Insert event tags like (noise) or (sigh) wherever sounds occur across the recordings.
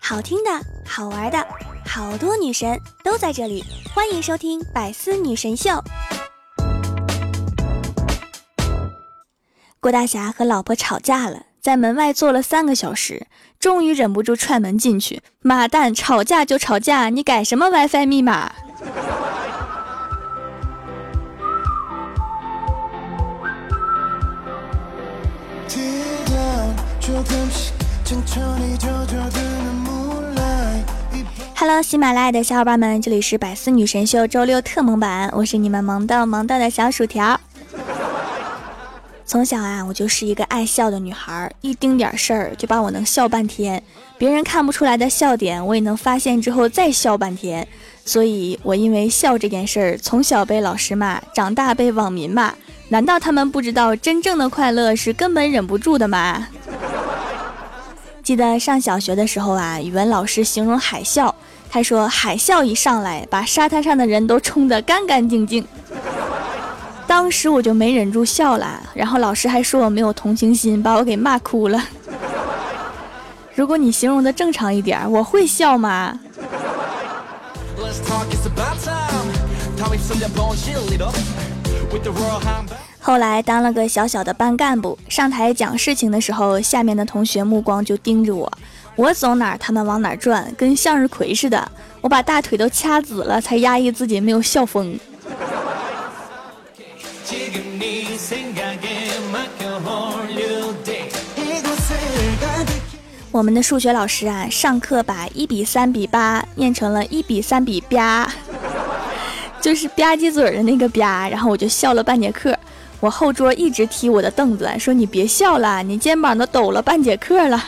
好听的，好玩的，好多女神都在这里，欢迎收听《百思女神秀》。郭大侠和老婆吵架了，在门外坐了三个小时，终于忍不住踹门进去。妈蛋，吵架就吵架，你改什么 WiFi 密码？Hello，喜马拉雅的小伙伴们，这里是百思女神秀周六特萌版，我是你们萌到萌到的小薯条。从小啊，我就是一个爱笑的女孩，一丁点事儿就把我能笑半天，别人看不出来的笑点，我也能发现之后再笑半天。所以，我因为笑这件事儿，从小被老师骂，长大被网民骂。难道他们不知道真正的快乐是根本忍不住的吗？记得上小学的时候啊，语文老师形容海啸，他说海啸一上来，把沙滩上的人都冲得干干净净。当时我就没忍住笑了，然后老师还说我没有同情心，把我给骂哭了。如果你形容的正常一点，我会笑吗？后来当了个小小的班干部，上台讲事情的时候，下面的同学目光就盯着我，我走哪儿他们往哪儿转，跟向日葵似的，我把大腿都掐紫了，才压抑自己没有笑疯。我们的数学老师啊，上课把一比三比八念成了一比三比吧，(laughs) 就是吧唧嘴的那个吧，然后我就笑了半节课。我后桌一直踢我的凳子，说你别笑了，你肩膀都抖了半节课了。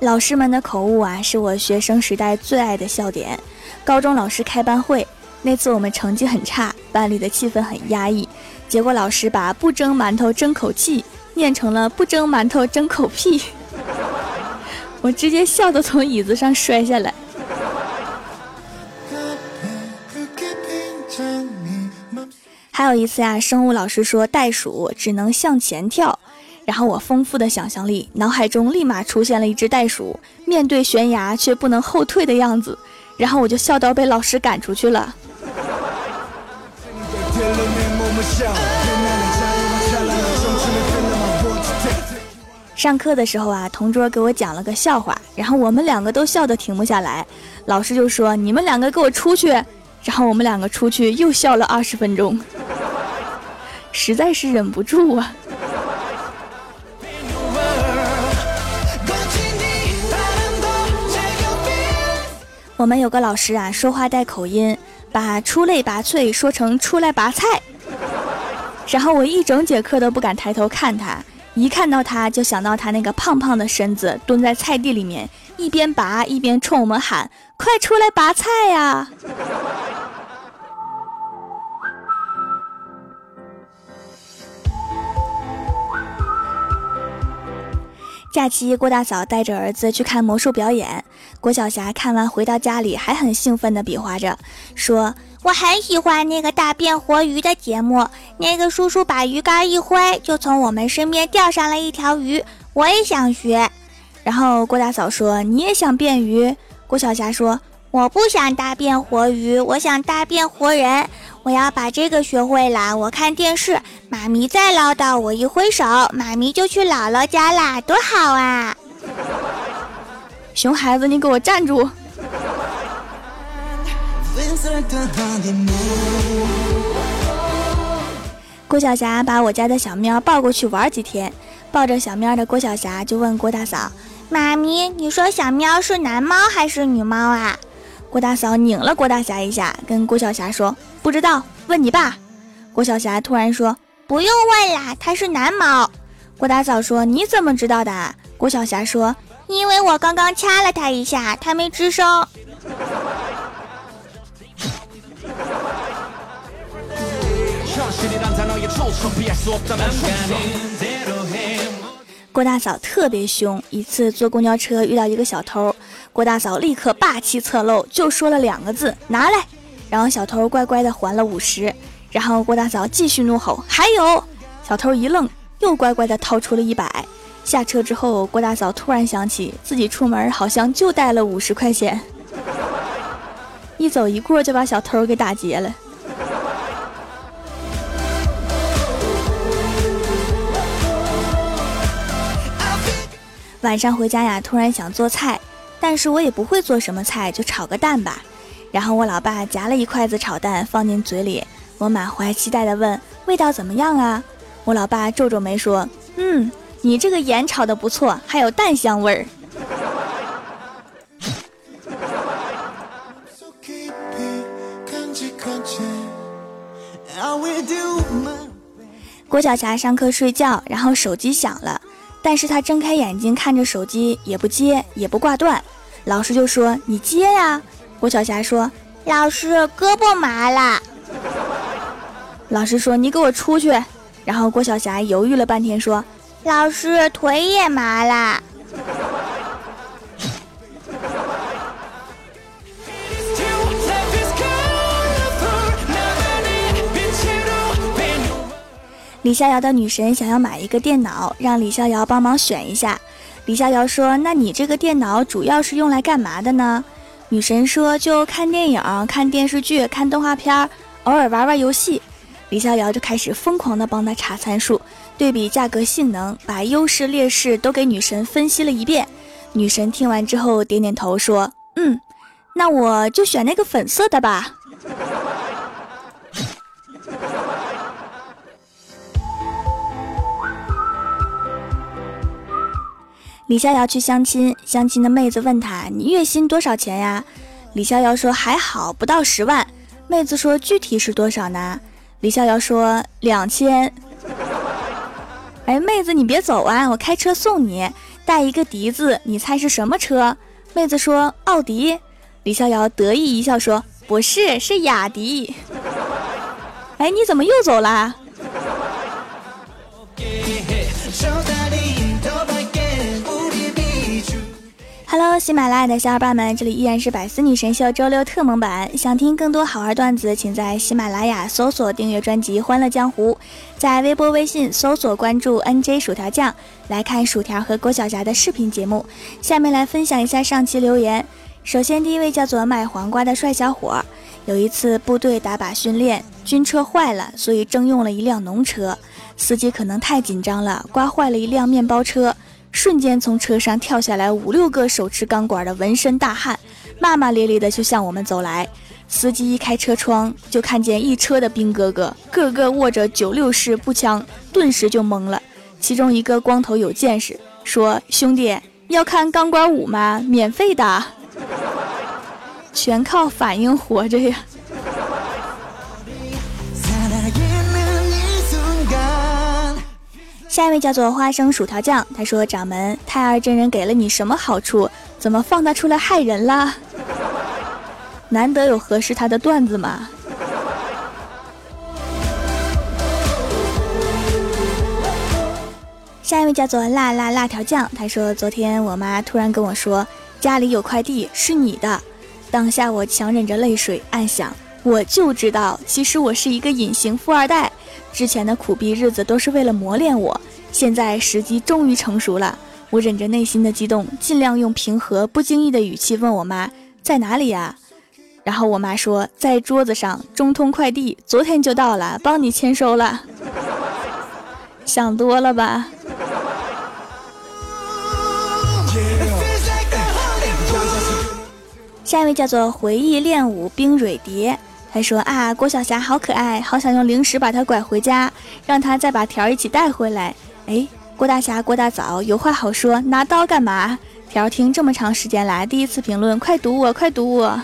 老师们的口误啊，是我学生时代最爱的笑点。高中老师开班会，那次我们成绩很差，班里的气氛很压抑。结果老师把“不蒸馒头争口气”念成了“不蒸馒头争口屁”，(laughs) 我直接笑得从椅子上摔下来。有一次呀，生物老师说袋鼠只能向前跳，然后我丰富的想象力，脑海中立马出现了一只袋鼠面对悬崖却不能后退的样子，然后我就笑到被老师赶出去了。上课的时候啊，同桌给我讲了个笑话，然后我们两个都笑得停不下来。老师就说：“你们两个给我出去。”然后我们两个出去又笑了二十分钟，实在是忍不住啊。我们有个老师啊，说话带口音，把“出类拔萃”说成“出来拔菜”，然后我一整节课都不敢抬头看他。一看到他就想到他那个胖胖的身子蹲在菜地里面，一边拔一边冲我们喊：“快出来拔菜呀！”假期，郭大嫂带着儿子去看魔术表演。郭晓霞看完回到家里，还很兴奋地比划着，说：“我很喜欢那个大变活鱼的节目，那个叔叔把鱼竿一挥，就从我们身边钓上了一条鱼。我也想学。”然后郭大嫂说：“你也想变鱼？”郭晓霞说：“我不想大变活鱼，我想大变活人。”我要把这个学会了。我看电视，妈咪再唠叨，我一挥手，妈咪就去姥姥家啦，多好啊！熊孩子，你给我站住！郭晓霞把我家的小喵抱过去玩几天，抱着小喵的郭晓霞就问郭大嫂：“妈咪，你说小喵是男猫还是女猫啊？”郭大嫂拧了郭大侠一下，跟郭晓霞说：“不知道，问你爸。”郭晓霞突然说：“不用问啦，他是男猫。”郭大嫂说：“你怎么知道的？”郭晓霞说：“因为我刚刚掐了他一下，他没吱声。” (laughs) 郭大嫂特别凶，一次坐公交车遇到一个小偷。郭大嫂立刻霸气侧漏，就说了两个字：“拿来。”然后小偷乖乖的还了五十。然后郭大嫂继续怒吼：“还有！”小偷一愣，又乖乖的掏出了一百。下车之后，郭大嫂突然想起自己出门好像就带了五十块钱，一走一过就把小偷给打劫了。晚上回家呀，突然想做菜，但是我也不会做什么菜，就炒个蛋吧。然后我老爸夹了一筷子炒蛋放进嘴里，我满怀期待的问：“味道怎么样啊？”我老爸皱皱眉说：“嗯，你这个盐炒的不错，还有蛋香味儿。” (laughs) 郭晓霞上课睡觉，然后手机响了。但是他睁开眼睛看着手机，也不接，也不挂断。老师就说：“你接呀。”郭晓霞说：“老师，胳膊麻了。”老师说：“你给我出去。”然后郭晓霞犹豫了半天说：“老师，腿也麻了。”李逍遥的女神想要买一个电脑，让李逍遥帮忙选一下。李逍遥说：“那你这个电脑主要是用来干嘛的呢？”女神说：“就看电影、看电视剧、看动画片，偶尔玩玩游戏。”李逍遥就开始疯狂的帮他查参数，对比价格、性能，把优势劣势都给女神分析了一遍。女神听完之后点点头说：“嗯，那我就选那个粉色的吧。”李逍遥去相亲，相亲的妹子问他：“你月薪多少钱呀？”李逍遥说：“还好，不到十万。”妹子说：“具体是多少呢？”李逍遥说：“两千。” (laughs) 哎，妹子你别走啊，我开车送你，带一个笛子，你猜是什么车？妹子说：“奥迪。”李逍遥得意一笑说：“不是，是雅迪。” (laughs) 哎，你怎么又走啦？Hello，喜马拉雅的小伙伴们，这里依然是百思女神秀周六特蒙版。想听更多好玩段子，请在喜马拉雅搜索订阅专辑《欢乐江湖》，在微博、微信搜索关注 NJ 薯条酱，来看薯条和郭晓霞的视频节目。下面来分享一下上期留言。首先，第一位叫做卖黄瓜的帅小伙，有一次部队打靶训练，军车坏了，所以征用了一辆农车，司机可能太紧张了，刮坏了一辆面包车。瞬间从车上跳下来五六个手持钢管的纹身大汉，骂骂咧咧的就向我们走来。司机一开车窗，就看见一车的兵哥哥，个个握着九六式步枪，顿时就懵了。其中一个光头有见识，说：“兄弟，要看钢管舞吗？免费的，全靠反应活着呀。”下一位叫做花生薯条酱，他说：“掌门，太二真人给了你什么好处？怎么放他出来害人了？(laughs) 难得有合适他的段子吗？”下一位叫做辣辣辣条酱，他说：“昨天我妈突然跟我说，家里有块地是你的。当下我强忍着泪水，暗想，我就知道，其实我是一个隐形富二代。”之前的苦逼日子都是为了磨练我，现在时机终于成熟了。我忍着内心的激动，尽量用平和不经意的语气问我妈在哪里呀？然后我妈说在桌子上，中通快递昨天就到了，帮你签收了。(laughs) 想多了吧？下一位叫做回忆练舞冰蕊蝶。他说啊，郭晓霞好可爱，好想用零食把她拐回家，让她再把条一起带回来。哎，郭大侠、郭大嫂有话好说，拿刀干嘛？条听这么长时间来第一次评论，快读我，快读我。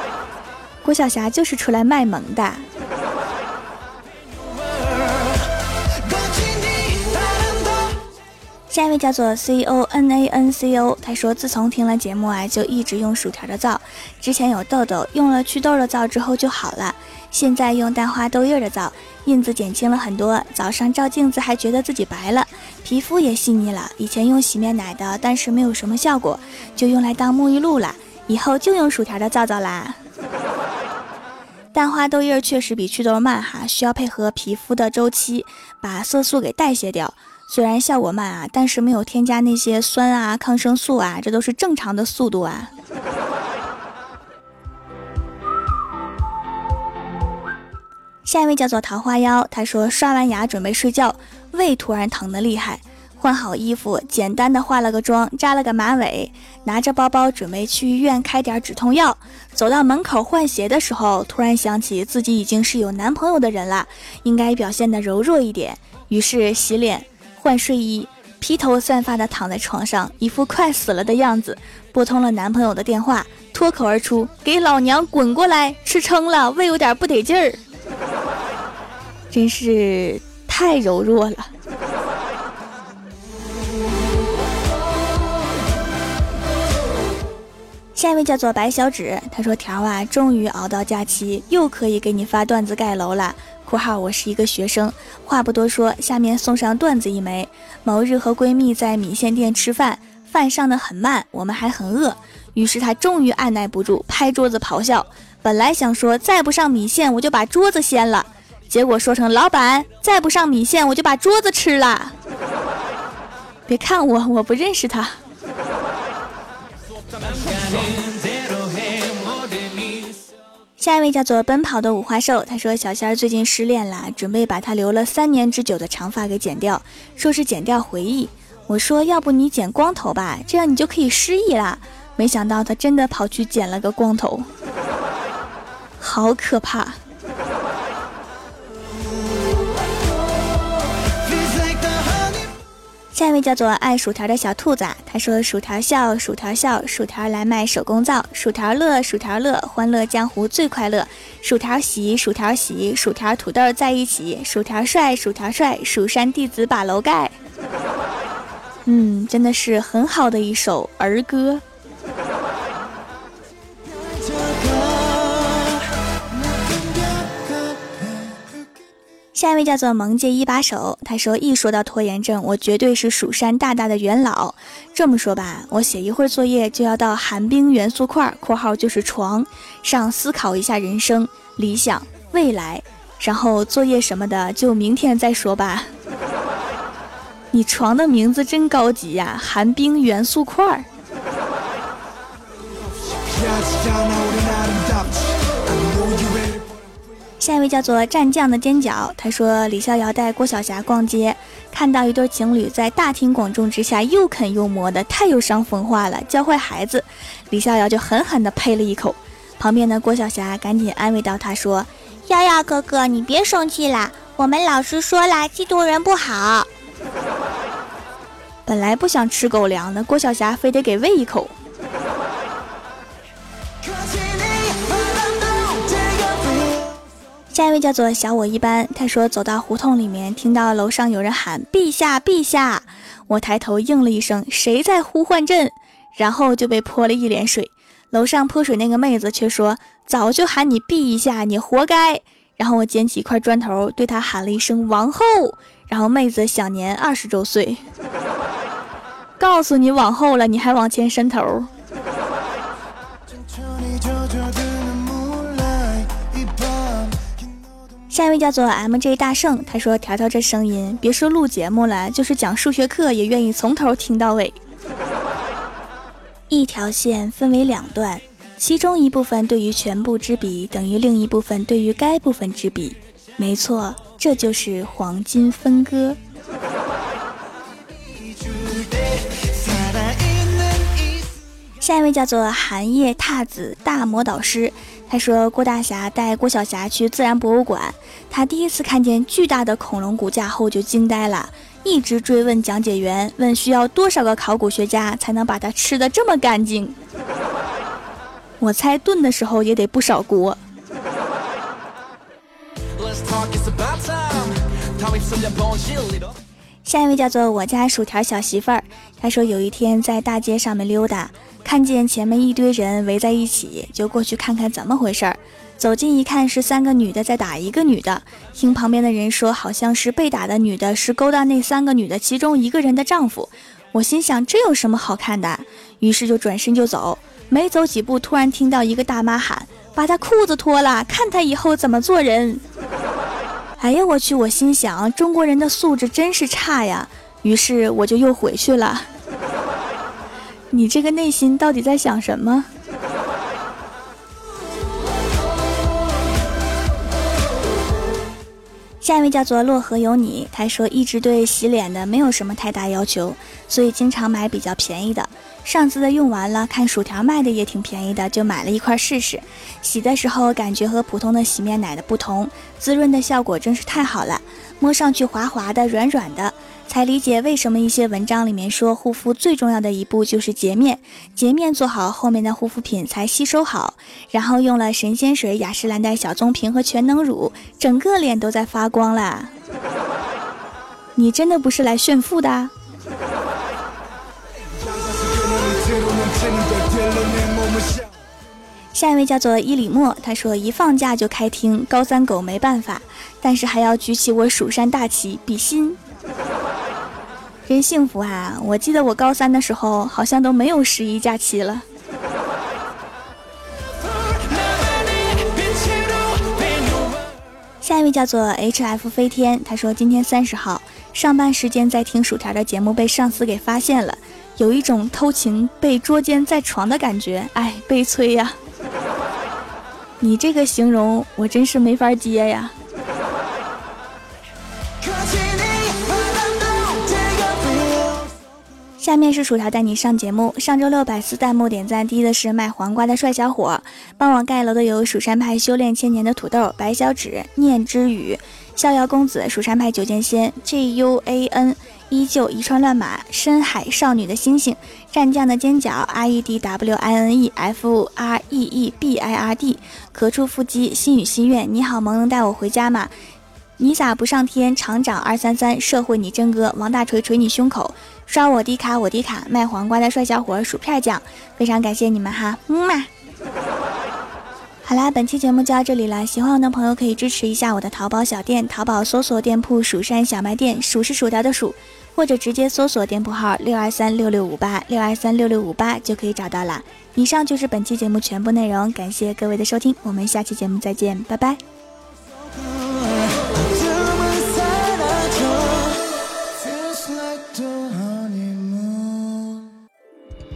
(laughs) 郭晓霞就是出来卖萌的。下一位叫做 C O N A N C O，他说自从听了节目啊，就一直用薯条的皂。之前有痘痘，用了祛痘的皂之后就好了。现在用蛋花豆叶的皂，印子减轻了很多。早上照镜子还觉得自己白了，皮肤也细腻了。以前用洗面奶的，但是没有什么效果，就用来当沐浴露了。以后就用薯条的皂皂啦。淡化痘印确实比祛痘慢哈，需要配合皮肤的周期，把色素给代谢掉。虽然效果慢啊，但是没有添加那些酸啊、抗生素啊，这都是正常的速度啊。下一位叫做桃花妖，他说刷完牙准备睡觉，胃突然疼得厉害，换好衣服，简单的化了个妆，扎了个马尾，拿着包包准备去医院开点止痛药。走到门口换鞋的时候，突然想起自己已经是有男朋友的人了，应该表现的柔弱一点，于是洗脸。换睡衣，披头散发的躺在床上，一副快死了的样子。拨通了男朋友的电话，脱口而出：“给老娘滚过来！吃撑了，胃有点不得劲儿。”真是太柔弱了。下一位叫做白小指，他说：“条啊，终于熬到假期，又可以给你发段子盖楼了。”（括号我是一个学生，话不多说，下面送上段子一枚。某日和闺蜜在米线店吃饭，饭上的很慢，我们还很饿，于是她终于按耐不住，拍桌子咆哮。本来想说再不上米线，我就把桌子掀了，结果说成老板再不上米线，我就把桌子吃了。(laughs) 别看我，我不认识他。下一位叫做奔跑的五花兽，他说小仙儿最近失恋了，准备把他留了三年之久的长发给剪掉，说是剪掉回忆。我说要不你剪光头吧，这样你就可以失忆啦。没想到他真的跑去剪了个光头，好可怕。下一位叫做爱薯条的小兔子啊，他说：“薯条笑，薯条笑，薯条来卖手工皂，薯条乐，薯条乐，欢乐江湖最快乐。薯条喜，薯条喜，薯条土豆在一起，薯条帅，薯条帅，蜀山弟子把楼盖。”嗯，真的是很好的一首儿歌。下一位叫做萌界一把手，他说：“一说到拖延症，我绝对是蜀山大大的元老。这么说吧，我写一会儿作业就要到寒冰元素块（括号就是床）上思考一下人生、理想、未来，然后作业什么的就明天再说吧。(laughs) 你床的名字真高级呀，寒冰元素块。”下一位叫做战将的尖角，他说李逍遥带郭晓霞逛街，看到一对情侣在大庭广众之下又啃又磨的，太有伤风化了，教坏孩子。李逍遥就狠狠地呸了一口，旁边的郭晓霞赶紧安慰到他说：“逍遥哥哥，你别生气啦，我们老师说了，嫉妒人不好。”本来不想吃狗粮的郭晓霞，非得给喂一口。下一位叫做小我一般，他说走到胡同里面，听到楼上有人喊陛下陛下，我抬头应了一声谁在呼唤朕，然后就被泼了一脸水。楼上泼水那个妹子却说早就喊你陛一下，你活该。然后我捡起一块砖头对她喊了一声王后，然后妹子享年二十周岁。告诉你往后了，你还往前伸头。下一位叫做 M J 大圣，他说：“条条这声音，别说录节目了，就是讲数学课也愿意从头听到尾。(laughs) 一条线分为两段，其中一部分对于全部之比等于另一部分对于该部分之比。没错，这就是黄金分割。”下一位叫做寒夜踏子大魔导师。他说：“郭大侠带郭晓霞去自然博物馆，他第一次看见巨大的恐龙骨架后就惊呆了，一直追问讲解员，问需要多少个考古学家才能把它吃的这么干净？我猜炖的时候也得不少锅。”下一位叫做我家薯条小媳妇儿，她说有一天在大街上面溜达。看见前面一堆人围在一起，就过去看看怎么回事儿。走近一看，是三个女的在打一个女的。听旁边的人说，好像是被打的女的是勾搭那三个女的其中一个人的丈夫。我心想，这有什么好看的？于是就转身就走。没走几步，突然听到一个大妈喊：“把她裤子脱了，看她以后怎么做人。哎呀，我去！我心想，中国人的素质真是差呀。于是我就又回去了。你这个内心到底在想什么？下一位叫做洛河有你，他说一直对洗脸的没有什么太大要求，所以经常买比较便宜的。上次的用完了，看薯条卖的也挺便宜的，就买了一块试试。洗的时候感觉和普通的洗面奶的不同，滋润的效果真是太好了，摸上去滑滑的、软软的。才理解为什么一些文章里面说护肤最重要的一步就是洁面，洁面做好，后面的护肤品才吸收好。然后用了神仙水、雅诗兰黛小棕瓶和全能乳，整个脸都在发光啦！你真的不是来炫富的？下一位叫做伊里莫，他说一放假就开听，高三狗没办法，但是还要举起我蜀山大旗比心。真幸福啊！我记得我高三的时候，好像都没有十一假期了。下一位叫做 H F 飞天，他说今天三十号上班时间在听薯条的节目，被上司给发现了，有一种偷情被捉奸在床的感觉，哎，悲催呀！你这个形容我真是没法接呀。下面是薯条带你上节目。上周六百次弹幕点赞第一的是卖黄瓜的帅小伙，帮我盖楼的有蜀山派修炼千年的土豆、白小指、念之语、逍遥公子、蜀山派九剑仙、JUAN、依旧一串乱码、深海少女的星星、战将的尖角、R E D W I N E F R E E B I R D、咳出腹肌、心语心愿、你好萌，能带我回家吗？你咋不上天？厂长二三三，社会你真哥，王大锤锤你胸口，刷我低卡我低卡，卖黄瓜的帅小伙，薯片酱，非常感谢你们哈，嗯嘛。好啦，本期节目就到这里了，喜欢我的朋友可以支持一下我的淘宝小店，淘宝搜索店铺蜀山小卖店，数是薯条的数，或者直接搜索店铺号六二三六六五八六二三六六五八就可以找到了。以上就是本期节目全部内容，感谢各位的收听，我们下期节目再见，拜拜。